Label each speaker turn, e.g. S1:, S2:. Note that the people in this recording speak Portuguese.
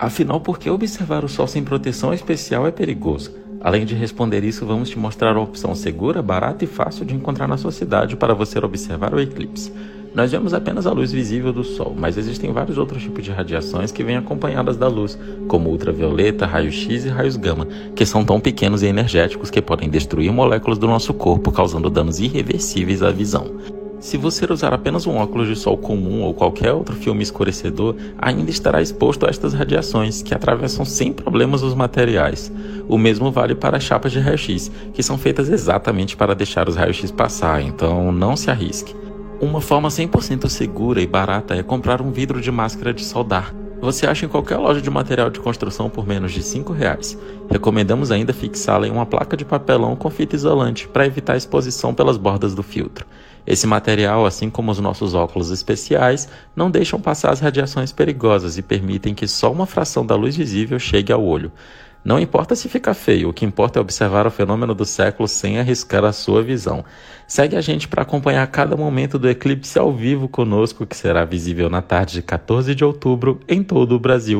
S1: Afinal, por que observar o Sol sem proteção especial é perigoso? Além de responder isso, vamos te mostrar a opção segura, barata e fácil de encontrar na sua cidade para você observar o eclipse. Nós vemos apenas a luz visível do Sol, mas existem vários outros tipos de radiações que vêm acompanhadas da luz, como ultravioleta, raio-x e raios gama, que são tão pequenos e energéticos que podem destruir moléculas do nosso corpo, causando danos irreversíveis à visão. Se você usar apenas um óculos de sol comum ou qualquer outro filme escurecedor, ainda estará exposto a estas radiações, que atravessam sem problemas os materiais. O mesmo vale para as chapas de raio-x, que são feitas exatamente para deixar os raios-x passar, então não se arrisque. Uma forma 100% segura e barata é comprar um vidro de máscara de soldar. Você acha em qualquer loja de material de construção por menos de R$ reais. Recomendamos ainda fixá-la em uma placa de papelão com fita isolante para evitar exposição pelas bordas do filtro. Esse material, assim como os nossos óculos especiais, não deixam passar as radiações perigosas e permitem que só uma fração da luz visível chegue ao olho. Não importa se fica feio, o que importa é observar o fenômeno do século sem arriscar a sua visão. Segue a gente para acompanhar cada momento do eclipse ao vivo conosco, que será visível na tarde de 14 de outubro em todo o Brasil.